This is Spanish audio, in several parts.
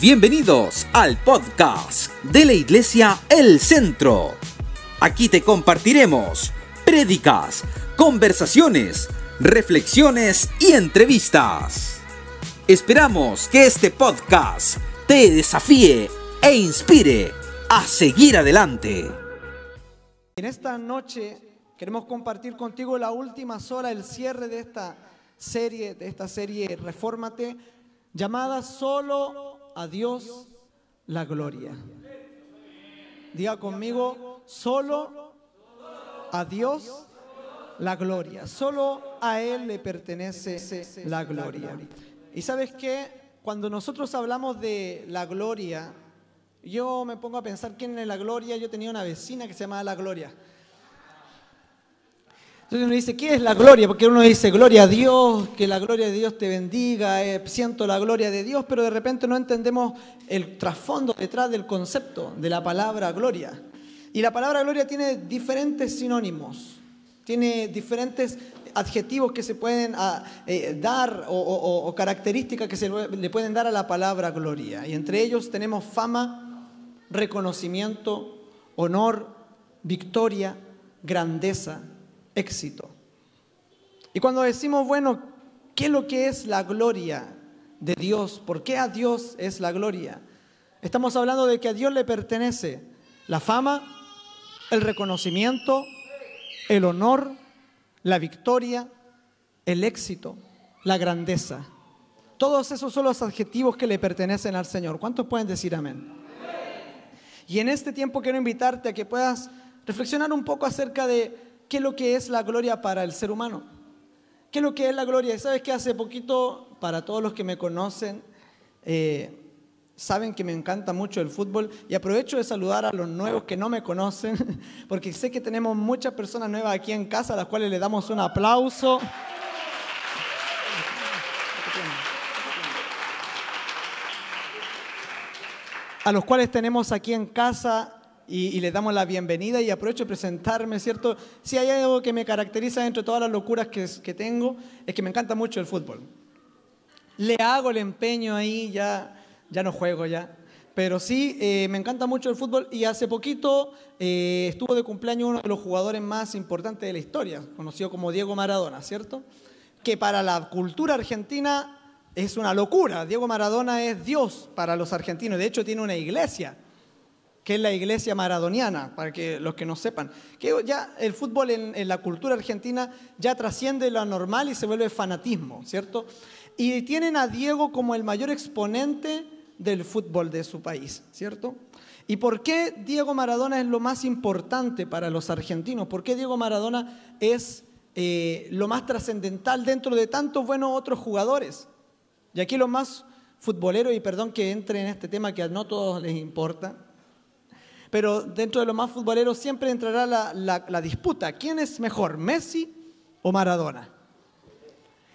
Bienvenidos al podcast de la Iglesia El Centro. Aquí te compartiremos prédicas, conversaciones, reflexiones y entrevistas. Esperamos que este podcast te desafíe e inspire a seguir adelante. En esta noche queremos compartir contigo la última sola, el cierre de esta serie, de esta serie Refórmate, llamada Solo a Dios la gloria. Diga conmigo, solo a Dios la gloria. Solo a Él le pertenece la gloria. Y sabes qué, cuando nosotros hablamos de la gloria, yo me pongo a pensar quién es la gloria. Yo tenía una vecina que se llamaba la gloria. Entonces uno dice, ¿qué es la gloria? Porque uno dice, gloria a Dios, que la gloria de Dios te bendiga, eh, siento la gloria de Dios, pero de repente no entendemos el trasfondo detrás del concepto de la palabra gloria. Y la palabra gloria tiene diferentes sinónimos, tiene diferentes adjetivos que se pueden ah, eh, dar o, características que se le pueden dar a la palabra gloria. Y entre ellos tenemos fama, reconocimiento, honor, victoria, grandeza éxito. Y cuando decimos, bueno, ¿qué es lo que es la gloria de Dios? ¿Por qué a Dios es la gloria? Estamos hablando de que a Dios le pertenece la fama, el reconocimiento, el honor, la victoria, el éxito, la grandeza. Todos esos son los adjetivos que le pertenecen al Señor. ¿Cuántos pueden decir amén? Y en este tiempo quiero invitarte a que puedas reflexionar un poco acerca de qué es lo que es la gloria para el ser humano. ¿Qué es lo que es la gloria? ¿Sabes que hace poquito, para todos los que me conocen, eh, saben que me encanta mucho el fútbol y aprovecho de saludar a los nuevos que no me conocen, porque sé que tenemos muchas personas nuevas aquí en casa a las cuales le damos un aplauso. A los cuales tenemos aquí en casa y, le damos la bienvenida y aprovecho de presentarme, ¿cierto? Si hay algo que me caracteriza entre todas las locuras que, que tengo, es que me encanta mucho el fútbol. Le hago el empeño ahí, ya, ya no juego ya. Pero sí, eh, me encanta mucho el fútbol y hace poquito eh, estuvo de cumpleaños uno de los jugadores más importantes de la historia, conocido como Diego Maradona, ¿cierto? Que para la cultura argentina es una locura. Diego Maradona es Dios para los argentinos. De hecho, tiene una iglesia que es la iglesia maradoniana, para que los que no sepan. Que ya el fútbol en, la cultura argentina ya trasciende lo normal y se vuelve fanatismo, ¿cierto? Y tienen a Diego como el mayor exponente del fútbol de su país, ¿cierto? ¿Y por qué Diego Maradona es lo más importante para los argentinos? ¿Por qué Diego Maradona es eh, lo más trascendental dentro de tantos buenos otros jugadores? Y aquí lo más futbolero, y perdón que entre en este tema que a no todos les importa, pero dentro de los más futboleros siempre entrará la, disputa. ¿Quién es mejor, Messi o Maradona?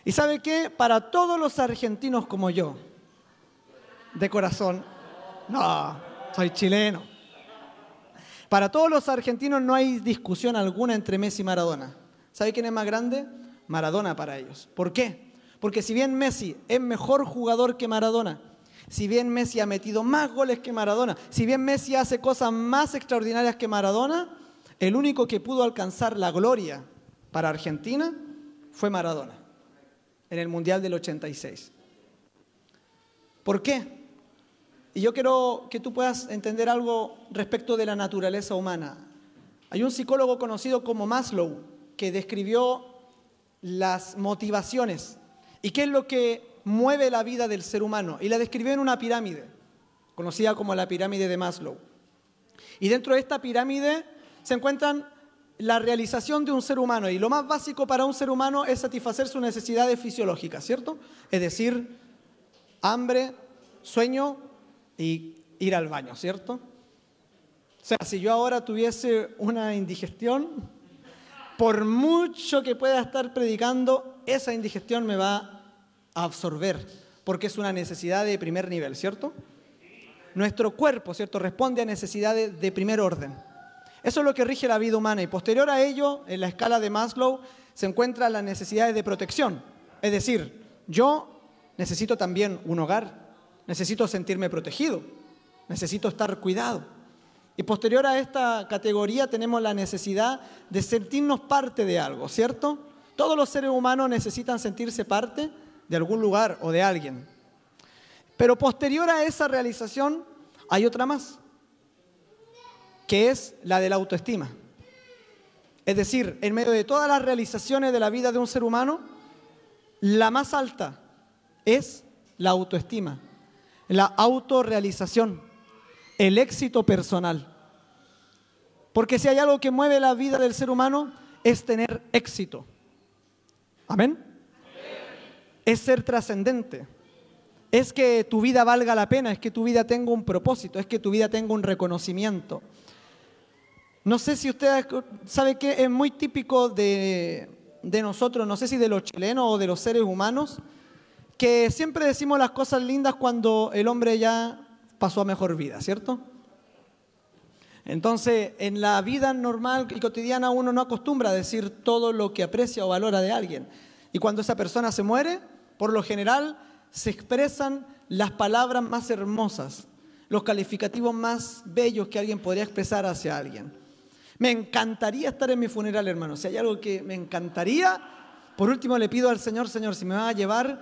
Y sabe qué? Para todos los argentinos como yo, de corazón, no, soy chileno. Para todos los argentinos no hay discusión alguna entre Messi y Maradona. ¿Sabe quién es más grande? Maradona para ellos. ¿Por qué? Porque si bien Messi es mejor jugador que Maradona, si bien Messi ha metido más goles que Maradona, si bien Messi hace cosas más extraordinarias que Maradona, el único que pudo alcanzar la gloria para Argentina fue Maradona en el Mundial del 86. ¿Por qué? Y yo quiero que tú puedas entender algo respecto de la naturaleza humana. Hay un psicólogo conocido como Maslow que describió las motivaciones y qué es lo que mueve la vida del ser humano y la describió en una pirámide, conocida como la pirámide de Maslow. Y dentro de esta pirámide se encuentran la realización de un ser humano y lo más básico para un ser humano es satisfacer sus necesidades fisiológicas, ¿cierto? Es decir, hambre, sueño y ir al baño, ¿cierto? O sea, si yo ahora tuviese una indigestión, por mucho que pueda estar predicando, esa indigestión me va absorber, porque es una necesidad de primer nivel, ¿cierto? Nuestro cuerpo, ¿cierto? Responde a necesidades de primer orden. Eso es lo que rige la vida humana y posterior a ello, en la escala de Maslow, se encuentran las necesidades de protección. Es decir, yo necesito también un hogar, necesito sentirme protegido, necesito estar cuidado. Y posterior a esta categoría tenemos la necesidad de sentirnos parte de algo, ¿cierto? Todos los seres humanos necesitan sentirse parte de algún lugar o de alguien. Pero posterior a esa realización hay otra más, que es la de la autoestima. Es decir, en medio de todas las realizaciones de la vida de un ser humano, la más alta es la autoestima, la autorrealización, el éxito personal. Porque si hay algo que mueve la vida del ser humano, es tener éxito. Amén. Es ser trascendente. Es que tu vida valga la pena, es que tu vida tenga un propósito, es que tu vida tenga un reconocimiento. No sé si usted sabe que es muy típico de, de nosotros, no sé si de los chilenos o de los seres humanos, que siempre decimos las cosas lindas cuando el hombre ya pasó a mejor vida, ¿cierto? Entonces, en la vida normal y cotidiana uno no acostumbra a decir todo lo que aprecia o valora de alguien. Y cuando esa persona se muere, por lo general se expresan las palabras más hermosas, los calificativos más bellos que alguien podría expresar hacia alguien. Me encantaría estar en mi funeral, hermano. Si hay algo que me encantaría, por último le pido al Señor, Señor, si me va a llevar,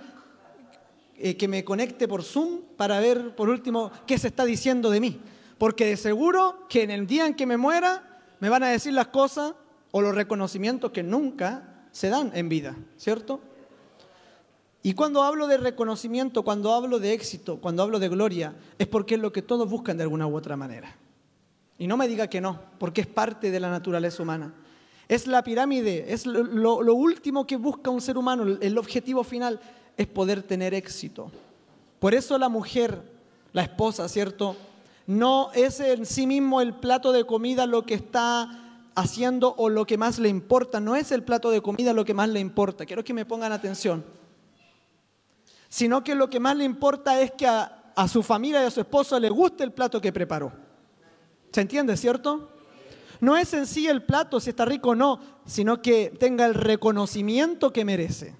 eh, que me conecte por Zoom para ver, por último, qué se está diciendo de mí. Porque de seguro que en el día en que me muera, me van a decir las cosas o los reconocimientos que nunca se dan en vida, ¿cierto? Y cuando hablo de reconocimiento, cuando hablo de éxito, cuando hablo de gloria, es porque es lo que todos buscan de alguna u otra manera. Y no me diga que no, porque es parte de la naturaleza humana. Es la pirámide, es lo, último que busca un ser humano, el objetivo final es poder tener éxito. Por eso la mujer, la esposa, ¿cierto? No es en sí mismo el plato de comida lo que está haciendo o lo que más le importa. No es el plato de comida lo que más le importa. Quiero que me pongan atención. Sino que lo que más le importa es que a, su familia y a su esposo le guste el plato que preparó. ¿Se entiende, cierto? No es en sí el plato, si está rico o no, sino que tenga el reconocimiento que merece.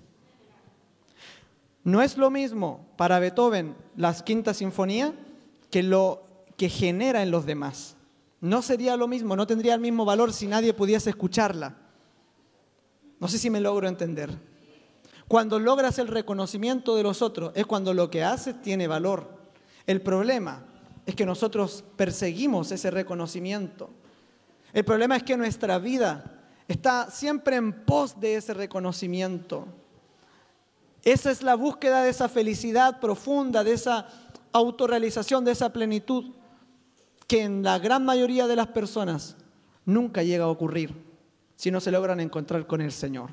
No es lo mismo para Beethoven la quinta sinfonía que lo que genera en los demás. No sería lo mismo, no tendría el mismo valor si nadie pudiese escucharla. No sé si me logro entender. Cuando logras el reconocimiento de los otros es cuando lo que haces tiene valor. El problema es que nosotros perseguimos ese reconocimiento. El problema es que nuestra vida está siempre en pos de ese reconocimiento. Esa es la búsqueda de esa felicidad profunda, de esa autorrealización, de esa plenitud que en la gran mayoría de las personas nunca llega a ocurrir si no se logran encontrar con el Señor.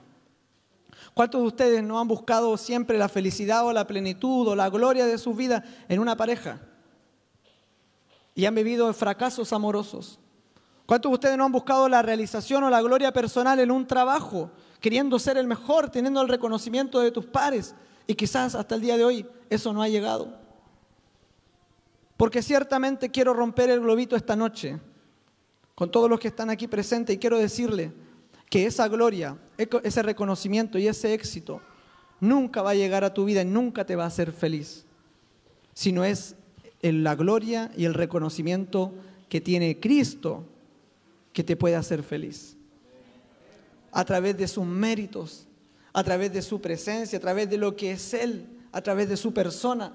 ¿Cuántos de ustedes no han buscado siempre la felicidad o la plenitud o la gloria de su vida en una pareja? Y han vivido fracasos amorosos. ¿Cuántos de ustedes no han buscado la realización o la gloria personal en un trabajo, queriendo ser el mejor, teniendo el reconocimiento de tus pares? Y quizás hasta el día de hoy eso no ha llegado. Porque ciertamente quiero romper el globito esta noche con todos los que están aquí presentes y quiero decirle que esa gloria, ese reconocimiento y ese éxito nunca va a llegar a tu vida y nunca te va a hacer feliz, sino es la gloria y el reconocimiento que tiene Cristo que te puede hacer feliz. A través de sus méritos, a través de su presencia, a través de lo que es Él, a través de su persona.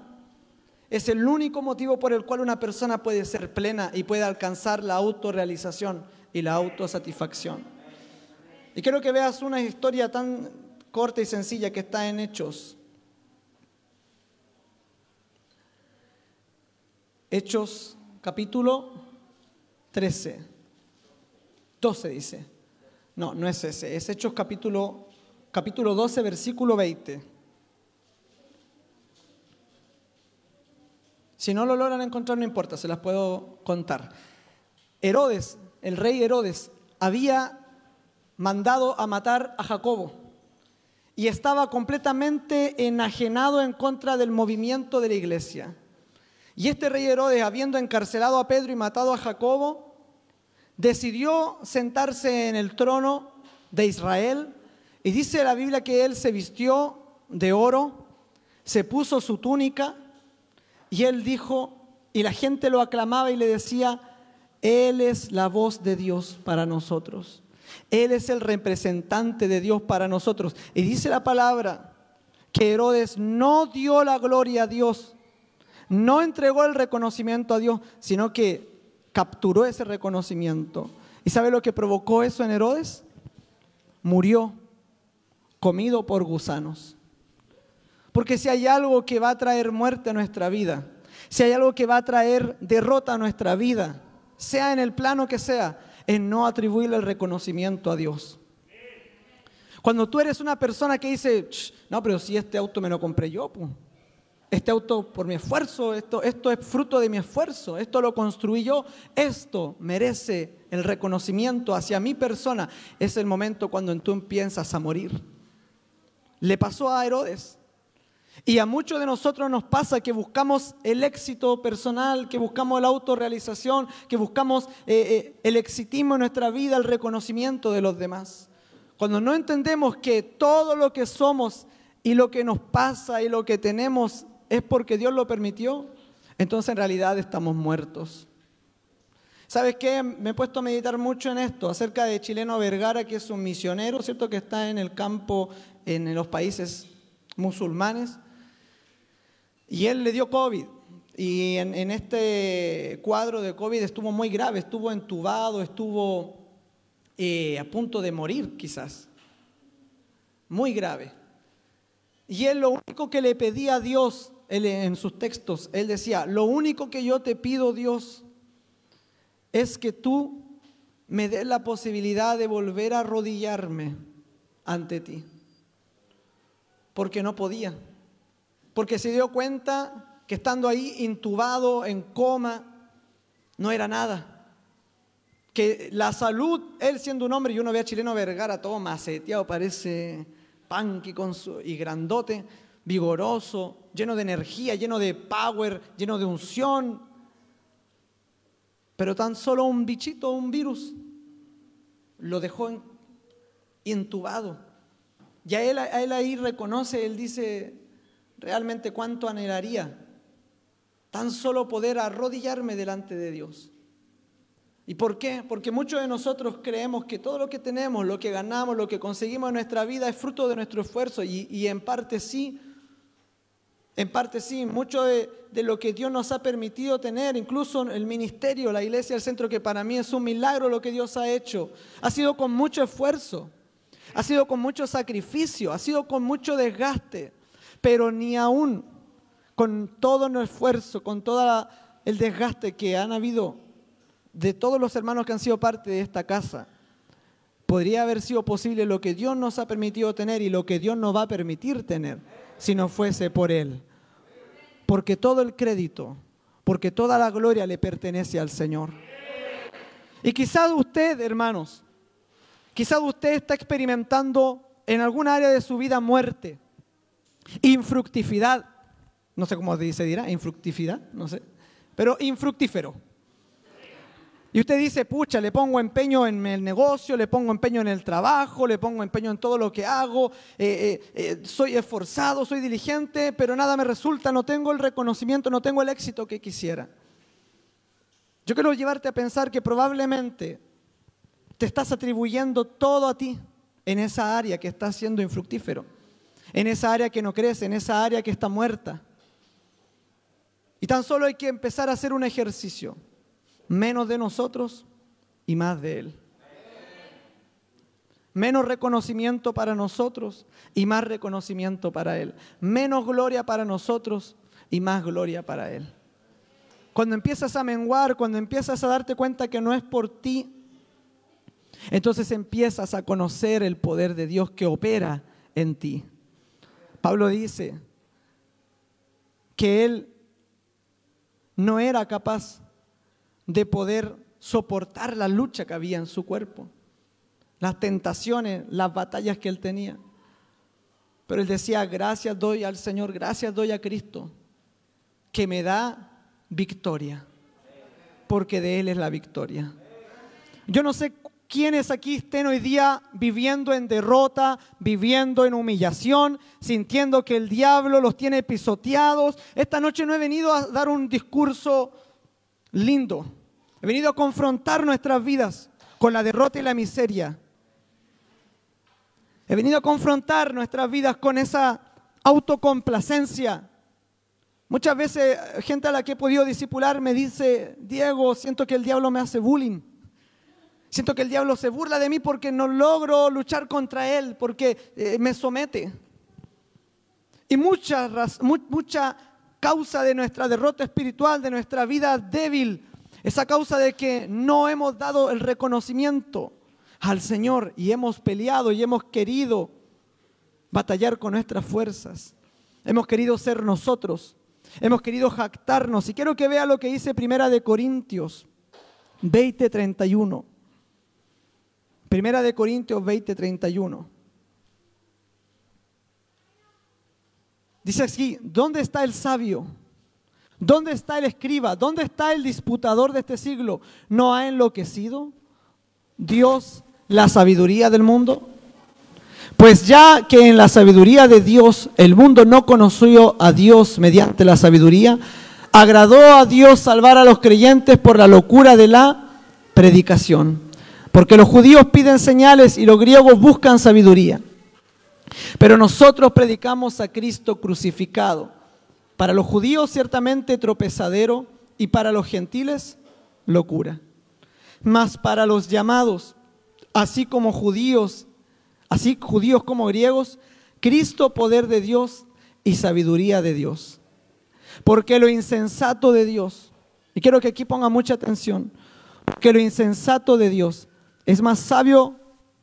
Es el único motivo por el cual una persona puede ser plena y puede alcanzar la autorrealización y la autosatisfacción. Y quiero que veas una historia tan corta y sencilla que está en Hechos. Hechos capítulo 13. 12 dice. No, no es ese, es Hechos capítulo, capítulo 12, versículo 20. Si no lo logran encontrar, no importa, se las puedo contar. Herodes, el rey Herodes, había mandado a matar a Jacobo y estaba completamente enajenado en contra del movimiento de la iglesia. Y este rey Herodes, habiendo encarcelado a Pedro y matado a Jacobo, decidió sentarse en el trono de Israel y dice la Biblia que él se vistió de oro, se puso su túnica, y él dijo, y la gente lo aclamaba y le decía, Él es la voz de Dios para nosotros. Él es el representante de Dios para nosotros. Y dice la palabra que Herodes no dio la gloria a Dios, no entregó el reconocimiento a Dios, sino que capturó ese reconocimiento. ¿Y sabe lo que provocó eso en Herodes? Murió comido por gusanos. Porque si hay algo que va a traer muerte a nuestra vida, si hay algo que va a traer derrota a nuestra vida, sea en el plano que sea, es no atribuirle el reconocimiento a Dios. Cuando tú eres una persona que dice, no, pero si este auto me lo compré yo, este auto por mi esfuerzo, esto, esto es fruto de mi esfuerzo, esto lo construí yo, esto merece el reconocimiento hacia mi persona, es el momento cuando tú empiezas a morir. Le pasó a Herodes. Y a muchos de nosotros nos pasa que buscamos el éxito personal, que buscamos la autorrealización, que buscamos eh, eh, el exitismo en nuestra vida, el reconocimiento de los demás. Cuando no entendemos que todo lo que somos y lo que nos pasa y lo que tenemos es porque Dios lo permitió, entonces en realidad estamos muertos. ¿Sabes qué? Me he puesto a meditar mucho en esto, acerca de Chileno Vergara, que es un misionero, ¿cierto? Que está en el campo en los países musulmanes. Y él le dio COVID. Y en, este cuadro de COVID estuvo muy grave, estuvo entubado, estuvo eh, a punto de morir quizás. Muy grave. Y él lo único que le pedía a Dios en sus textos, él decía, lo único que yo te pido Dios es que tú me des la posibilidad de volver a arrodillarme ante ti. Porque no podía porque se dio cuenta que estando ahí intubado, en coma, no era nada. Que la salud, él siendo un hombre, y uno ve a Chileno Vergara todo maceteado, parece punky con su, y grandote, vigoroso, lleno de energía, lleno de power, lleno de unción. Pero tan solo un bichito, un virus, lo dejó intubado. Y a él ahí reconoce, él dice, realmente cuánto anhelaría tan solo poder arrodillarme delante de Dios. ¿Y por qué? Porque muchos de nosotros creemos que todo lo que tenemos, lo que ganamos, lo que conseguimos en nuestra vida es fruto de nuestro esfuerzo y, en parte sí, en parte sí, mucho de, de, lo que Dios nos ha permitido tener, incluso el ministerio, la iglesia, el centro, que para mí es un milagro lo que Dios ha hecho, ha sido con mucho esfuerzo, ha sido con mucho sacrificio, ha sido con mucho desgaste pero ni aún con todo nuestro esfuerzo, con todo el desgaste que han habido de todos los hermanos que han sido parte de esta casa, podría haber sido posible lo que Dios nos ha permitido tener y lo que Dios nos va a permitir tener si no fuese por Él. Porque todo el crédito, porque toda la gloria le pertenece al Señor. Y quizás usted, hermanos, quizás usted está experimentando en alguna área de su vida muerte. Infructividad. No sé cómo se dirá, infructividad, no sé. Pero infructífero. Y usted dice, pucha, le pongo empeño en el negocio, le pongo empeño en el trabajo, le pongo empeño en todo lo que hago, eh, eh, eh, soy esforzado, soy diligente, pero nada me resulta, no tengo el reconocimiento, no tengo el éxito que quisiera. Yo quiero llevarte a pensar que probablemente te estás atribuyendo todo a ti en esa área que está siendo infructífero en esa área que no crece, en esa área que está muerta. Y tan solo hay que empezar a hacer un ejercicio, menos de nosotros y más de Él. Menos reconocimiento para nosotros y más reconocimiento para Él. Menos gloria para nosotros y más gloria para Él. Cuando empiezas a menguar, cuando empiezas a darte cuenta que no es por ti, entonces empiezas a conocer el poder de Dios que opera en ti. Pablo dice que él no era capaz de poder soportar la lucha que había en su cuerpo, las tentaciones, las batallas que él tenía. Pero él decía, gracias doy al Señor, gracias doy a Cristo, que me da victoria, porque de Él es la victoria. Yo no sé quienes aquí estén hoy día viviendo en derrota, viviendo en humillación, sintiendo que el diablo los tiene pisoteados. Esta noche no he venido a dar un discurso lindo. He venido a confrontar nuestras vidas con la derrota y la miseria. He venido a confrontar nuestras vidas con esa autocomplacencia. Muchas veces gente a la que he podido discipular me dice, Diego, siento que el diablo me hace bullying. Siento que el diablo se burla de mí porque no logro luchar contra él, porque eh, me somete. Y mucha, mucha causa de nuestra derrota espiritual, de nuestra vida débil, esa causa de que no hemos dado el reconocimiento al Señor y hemos peleado y hemos querido batallar con nuestras fuerzas. Hemos querido ser nosotros. Hemos querido jactarnos. Y quiero que vea lo que dice Primera de Corintios 20:31. Primera de Corintios 20:31. Dice así, ¿dónde está el sabio? ¿Dónde está el escriba? ¿Dónde está el disputador de este siglo? ¿No ha enloquecido Dios la sabiduría del mundo? Pues ya que en la sabiduría de Dios el mundo no conoció a Dios mediante la sabiduría, agradó a Dios salvar a los creyentes por la locura de la predicación. Porque los judíos piden señales y los griegos buscan sabiduría. Pero nosotros predicamos a Cristo crucificado para los judíos ciertamente tropezadero y para los gentiles locura. Mas para los llamados, así como judíos, así judíos como griegos, Cristo poder de Dios y sabiduría de Dios. Porque lo insensato de Dios, y quiero que aquí ponga mucha atención, que lo insensato de Dios es más sabio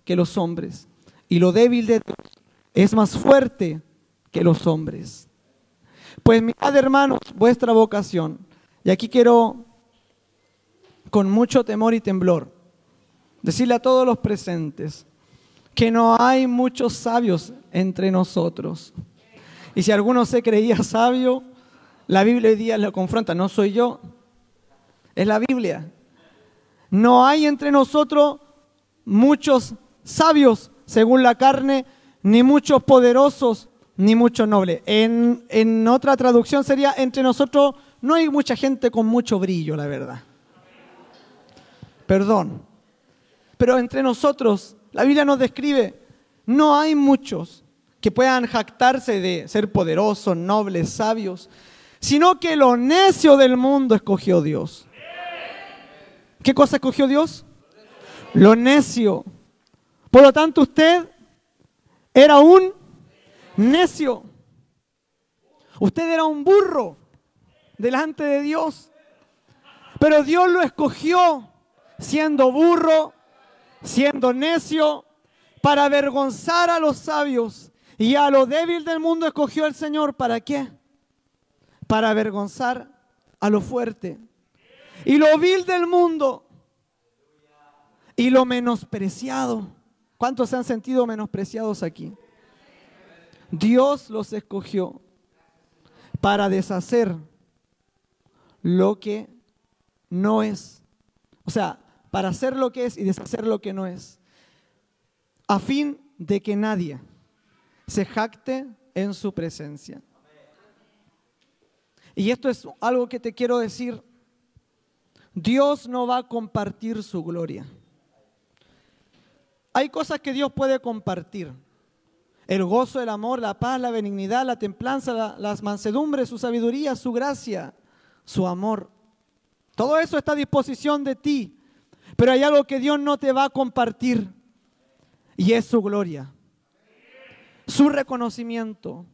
que los hombres, y lo débil de Dios es más fuerte que los hombres. Pues mirad, hermanos, vuestra vocación. Y aquí quiero, con mucho temor y temblor, decirle a todos los presentes que no hay muchos sabios entre nosotros. Y si alguno se creía sabio, la Biblia hoy día lo confronta. No soy yo, es la Biblia. No hay entre nosotros muchos sabios según la carne, ni muchos poderosos, ni mucho noble. En, otra traducción sería, entre nosotros no hay mucha gente con mucho brillo, la verdad. Perdón. Pero entre nosotros, la Biblia nos describe, no hay muchos que puedan jactarse de ser poderosos, nobles, sabios, sino que lo necio del mundo escogió Dios. ¿Qué cosa escogió Dios? Lo necio. Por lo tanto, usted era un necio. Usted era un burro delante de Dios. Pero Dios lo escogió siendo burro, siendo necio, para avergonzar a los sabios. Y a lo débil del mundo escogió el Señor. ¿Para qué? Para avergonzar a lo fuerte. Y lo vil del mundo. Y lo menospreciado. ¿Cuántos se han sentido menospreciados aquí? Dios los escogió para deshacer lo que no es. O sea, para hacer lo que es y deshacer lo que no es. A fin de que nadie se jacte en su presencia. Y esto es algo que te quiero decir. Dios no va a compartir su gloria. Hay cosas que Dios puede compartir el gozo, el amor, la paz, la benignidad, la templanza, las mansedumbres, su sabiduría, su gracia, su amor. Todo eso está a disposición de ti. Pero hay algo que Dios no te va a compartir y es su gloria, su reconocimiento.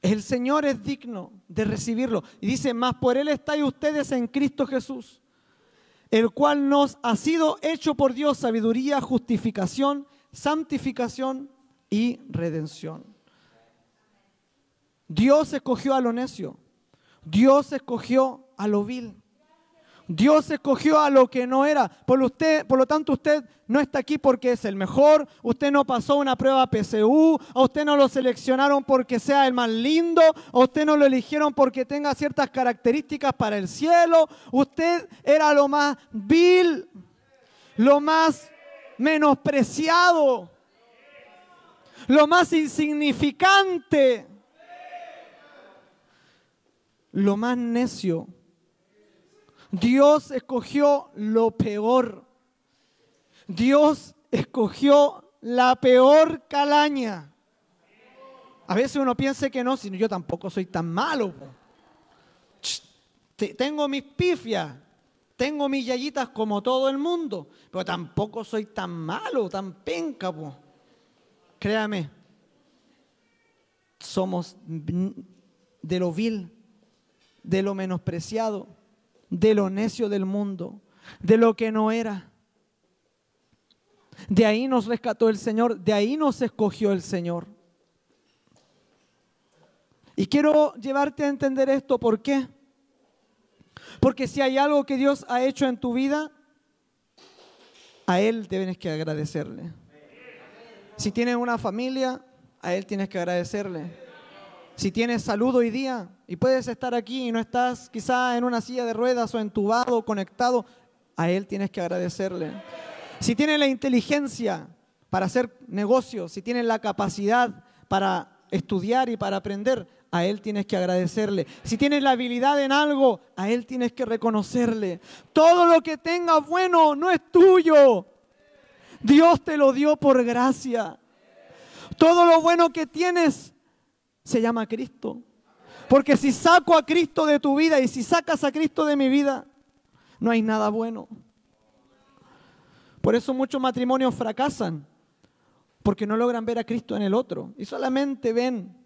El Señor es digno de recibirlo. Y dice, más por Él estáis ustedes en Cristo Jesús, el cual nos ha sido hecho por Dios sabiduría, justificación santificación y redención. Dios escogió a lo necio. Dios escogió a lo vil. Dios escogió a lo que no era. Por, usted, por lo tanto, usted no está aquí porque es el mejor. Usted no pasó una prueba PSU. A usted no lo seleccionaron porque sea el más lindo. Usted no lo eligieron porque tenga ciertas características para el cielo. Usted era lo más vil. lo más menospreciado, lo más insignificante, lo más necio. Dios escogió lo peor. Dios escogió la peor calaña. A veces uno piensa que no, sino yo tampoco soy tan malo. Tengo mis pifias, tengo mis yayitas como todo el mundo, pero tampoco soy tan malo, tan penca. Créame, somos de lo vil, de lo menospreciado, de lo necio del mundo, de lo que no era. De ahí nos rescató el Señor, de ahí nos escogió el Señor. Y quiero llevarte a entender esto, ¿por qué? Porque si hay algo que Dios ha hecho en tu vida, a Él tienes que agradecerle. Si tienes una familia, a Él tienes que agradecerle. Si tienes salud hoy día y puedes estar aquí y no estás quizá en una silla de ruedas o entubado, conectado, a Él tienes que agradecerle. Si tienes la inteligencia para hacer negocios, si tienes la capacidad para estudiar y para aprender, a Él tienes que agradecerle. Si tienes la habilidad en algo, a Él tienes que reconocerle. Todo lo que tengas bueno no es tuyo. Dios te lo dio por gracia. Todo lo bueno que tienes se llama Cristo. Porque si saco a Cristo de tu vida y si sacas a Cristo de mi vida, no hay nada bueno. Por eso muchos matrimonios fracasan, porque no logran ver a Cristo en el otro y solamente ven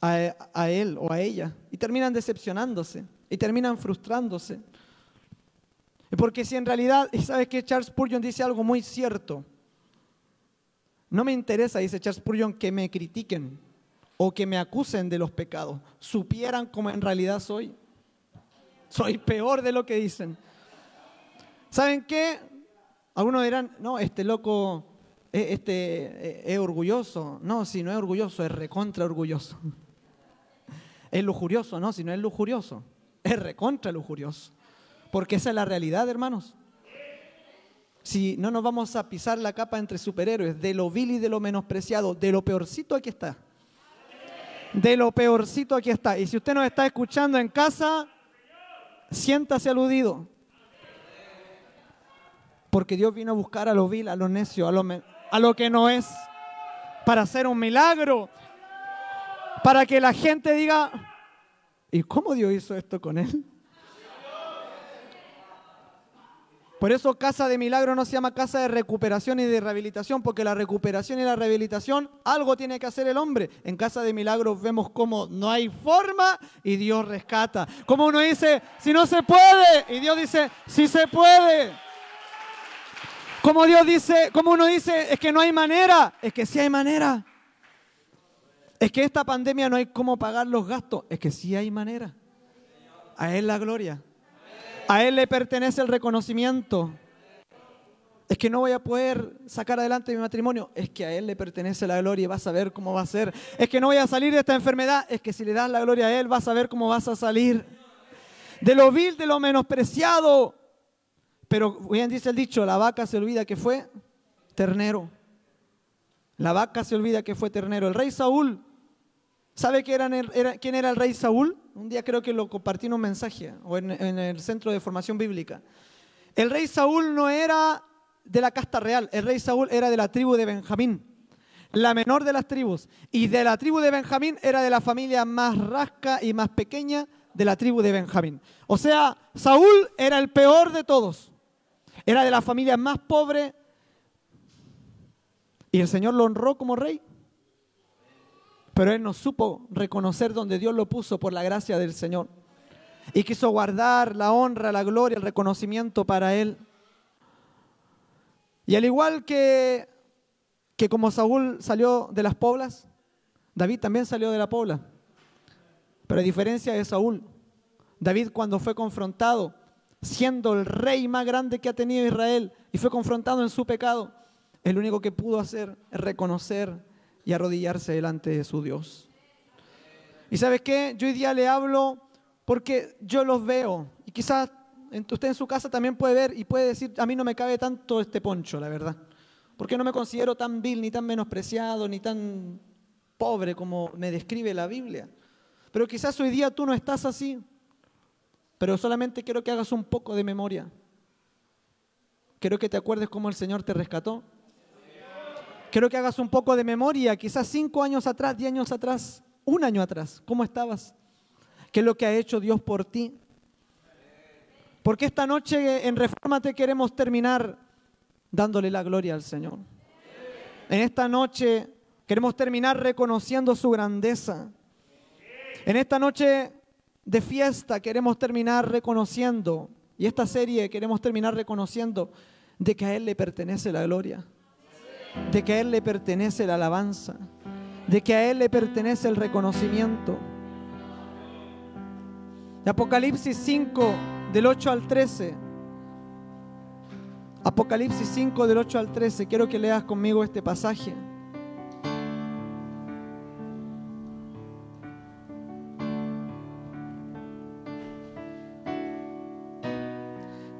a, él o a ella y terminan decepcionándose y terminan frustrándose. Porque si en realidad, y sabes que Charles Spurgeon dice algo muy cierto, no me interesa, dice Charles Spurgeon, que me critiquen o que me acusen de los pecados, supieran cómo en realidad soy. Soy peor de lo que dicen. ¿Saben qué? Algunos dirán, no, este loco este, es orgulloso. No, si no es orgulloso, es recontra orgulloso. Es lujurioso, no, si no es lujurioso, es recontra lujurioso. Porque esa es la realidad, hermanos. Si no nos vamos a pisar la capa entre superhéroes, de lo vil y de lo menospreciado, de lo peorcito aquí está. De lo peorcito aquí está. Y si usted nos está escuchando en casa, siéntase aludido. Porque Dios vino a buscar a lo vil, a lo necio, a lo, a lo que no es, para hacer un milagro, para que la gente diga, ¿y cómo Dios hizo esto con él? Por eso casa de milagro no se llama casa de recuperación y de rehabilitación, porque la recuperación y la rehabilitación algo tiene que hacer el hombre. En casa de milagros vemos cómo no hay forma y Dios rescata. Como uno dice, si no se puede, y Dios dice, si se puede. Como Dios dice, como uno dice, es que no hay manera, es que sí hay manera. Es que esta pandemia no hay cómo pagar los gastos. Es que sí hay manera. A Él la gloria. A Él le pertenece el reconocimiento. Es que no voy a poder sacar adelante mi matrimonio. Es que a Él le pertenece la gloria y vas a ver cómo va a ser. Es que no voy a salir de esta enfermedad. Es que si le das la gloria a Él vas a ver cómo vas a salir. De lo vil, de lo menospreciado. Pero bien dice el dicho, la vaca se olvida que fue ternero. La vaca se olvida que fue ternero. El rey Saúl ¿Sabe quién era el rey Saúl? Un día creo que lo compartí en un mensaje o en, el centro de formación bíblica. El rey Saúl no era de la casta real, el rey Saúl era de la tribu de Benjamín, la menor de las tribus. Y de la tribu de Benjamín era de la familia más rasca y más pequeña de la tribu de Benjamín. O sea, Saúl era el peor de todos. Era de la familia más pobre. Y el Señor lo honró como rey. Pero él no supo reconocer donde Dios lo puso por la gracia del Señor. Y quiso guardar la honra, la gloria, el reconocimiento para él. Y al igual que, que como Saúl salió de las poblas, David también salió de la pobla. Pero a diferencia de Saúl, David cuando fue confrontado, siendo el rey más grande que ha tenido Israel, y fue confrontado en su pecado, el único que pudo hacer es reconocer y arrodillarse delante de su Dios. ¿Y sabes qué? Yo hoy día le hablo porque yo los veo y quizás usted en su casa también puede ver y puede decir, a mí no me cabe tanto este poncho, la verdad. Porque no me considero tan vil, ni tan menospreciado, ni tan pobre como me describe la Biblia. Pero quizás hoy día tú no estás así. Pero solamente quiero que hagas un poco de memoria. Quiero que te acuerdes cómo el Señor te rescató. Quiero que hagas un poco de memoria, quizás cinco años atrás, diez años atrás, un año atrás. ¿Cómo estabas? ¿Qué es lo que ha hecho Dios por ti? Porque esta noche en Reformate queremos terminar dándole la gloria al Señor. En esta noche queremos terminar reconociendo su grandeza. En esta noche de fiesta queremos terminar reconociendo, y esta serie queremos terminar reconociendo de que a Él le pertenece la gloria, de que a Él le pertenece la alabanza, de que a Él le pertenece el reconocimiento. Apocalipsis 5, del 8 al 13. Apocalipsis 5, del 8 al 13. Quiero que leas conmigo este pasaje.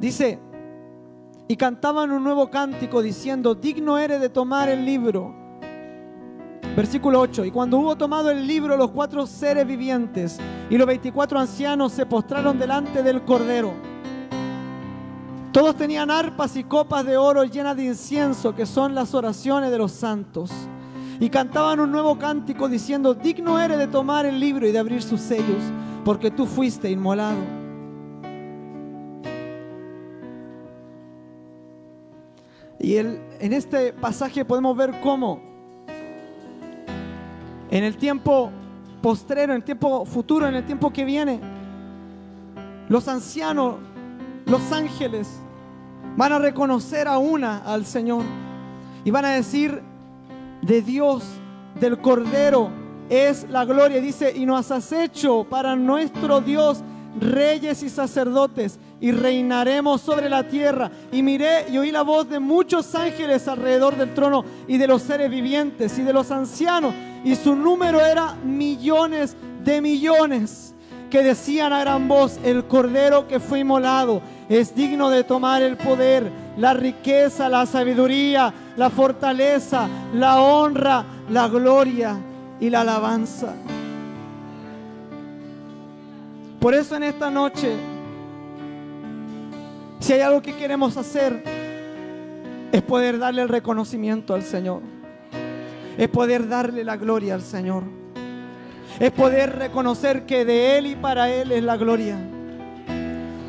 Dice, y cantaban un nuevo cántico diciendo, digno eres de tomar el libro. Versículo 8, y cuando hubo tomado el libro los cuatro seres vivientes y los veinticuatro ancianos se postraron delante del Cordero. Todos tenían arpas y copas de oro llenas de incienso, que son las oraciones de los santos. Y cantaban un nuevo cántico diciendo, digno eres de tomar el libro y de abrir sus sellos, porque tú fuiste inmolado Y en este pasaje podemos ver cómo en el tiempo postrero, en el tiempo futuro, en el tiempo que viene, los ancianos, los ángeles, van a reconocer a una al Señor y van a decir, de Dios, del Cordero, es la gloria. Dice, y nos has hecho para nuestro Dios reyes y sacerdotes y reinaremos sobre la tierra. Y miré y oí la voz de muchos ángeles alrededor del trono y de los seres vivientes y de los ancianos. Y su número era millones de millones que decían a gran voz, el cordero que fue inmolado es digno de tomar el poder, la riqueza, la sabiduría, la fortaleza, la honra, la gloria y la alabanza. Por eso en esta noche si hay algo que queremos hacer, es poder darle el reconocimiento al Señor. Es poder darle la gloria al Señor. Es poder reconocer que de Él y para Él es la gloria.